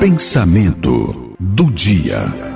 Pensamento do dia.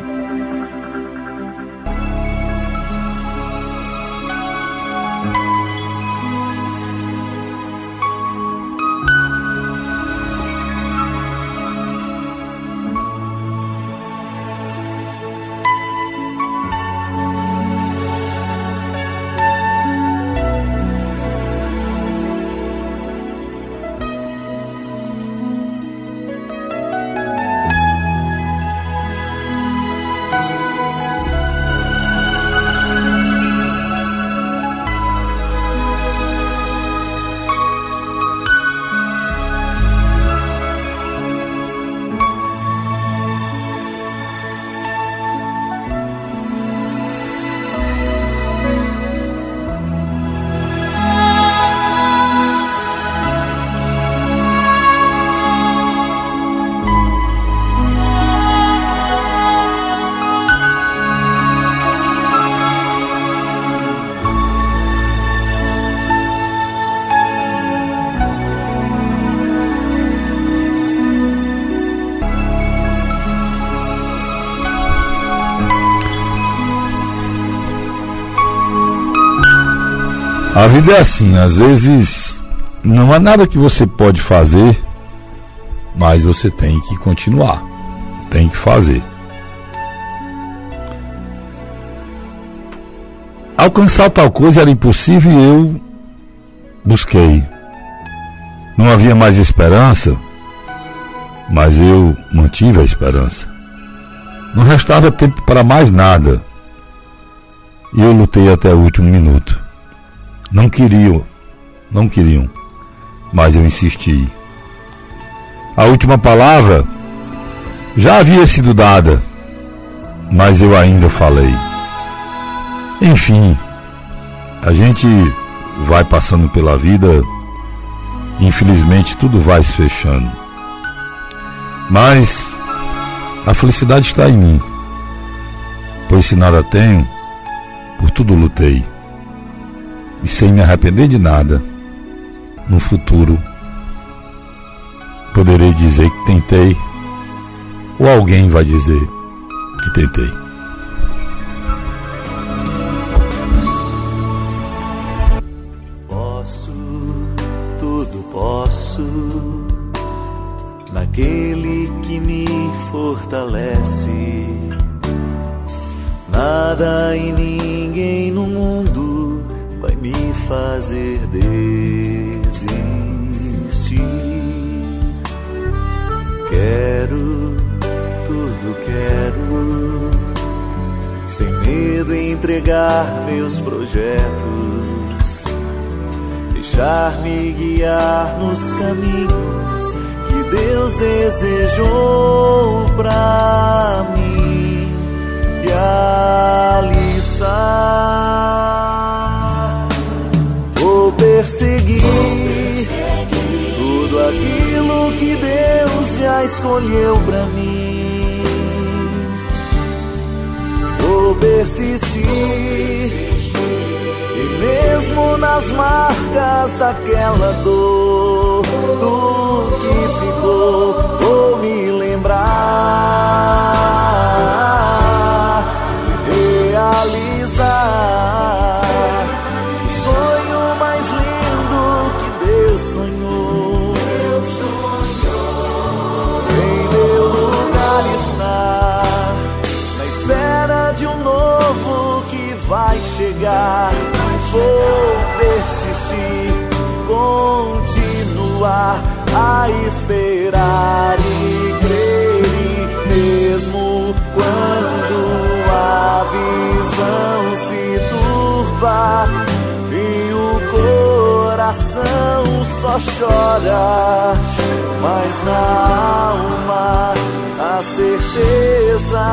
A vida é assim, às vezes não há nada que você pode fazer, mas você tem que continuar, tem que fazer. Alcançar tal coisa era impossível e eu busquei. Não havia mais esperança, mas eu mantive a esperança. Não restava tempo para mais nada. E eu lutei até o último minuto. Não queriam, não queriam, mas eu insisti. A última palavra já havia sido dada, mas eu ainda falei. Enfim, a gente vai passando pela vida, infelizmente tudo vai se fechando. Mas a felicidade está em mim, pois se nada tenho, por tudo lutei e sem me arrepender de nada, no futuro poderei dizer que tentei, ou alguém vai dizer que tentei. Posso, tudo posso, naquele que me fortalece. Nada e ninguém no mundo fazer desistir. Quero, tudo quero, sem medo entregar meus projetos, deixar-me guiar nos caminhos que Deus desejou pra mim. E ali perseguir, tudo aquilo que Deus já escolheu para mim. Vou persistir, e mesmo nas marcas daquela dor, do que ficou, vou me lembrar. Vou persistir, continuar a esperar e crer, mesmo quando a visão se turva e o coração só chora, mas na alma a certeza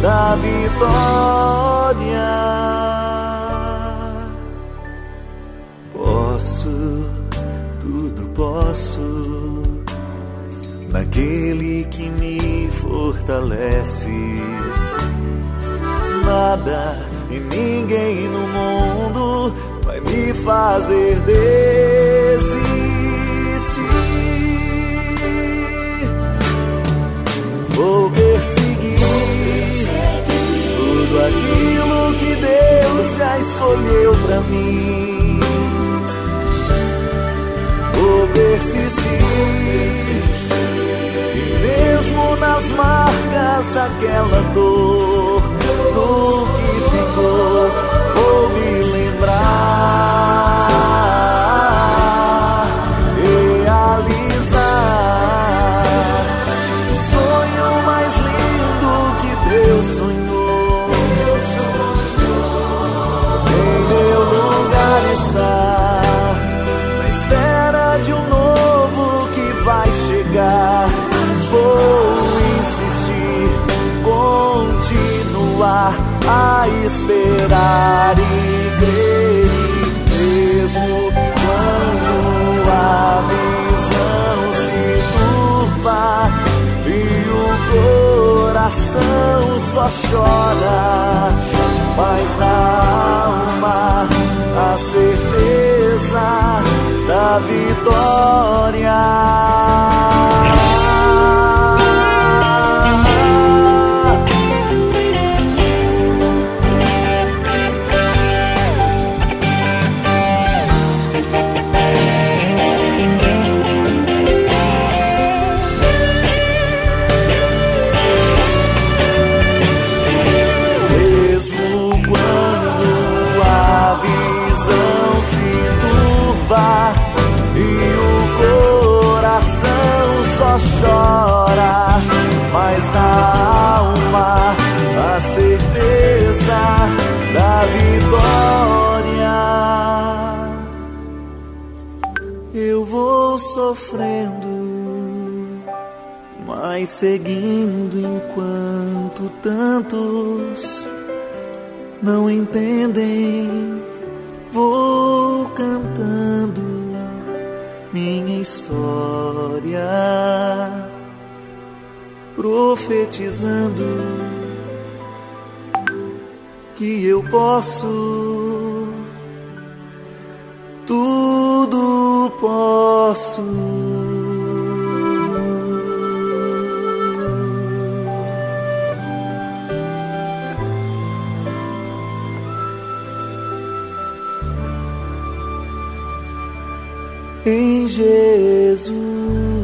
da vitória. naquele que me fortalece. Nada e ninguém no mundo vai me fazer desistir. Vou perseguir, Vou perseguir. tudo aquilo que Deus já escolheu para mim marcas daquela dor, esperar e crer, mesmo quando a visão se turva e o coração só chora, mas seguindo enquanto tantos não entendem. Vou cantando minha história, profetizando que eu posso, tudo posso. em Jesus.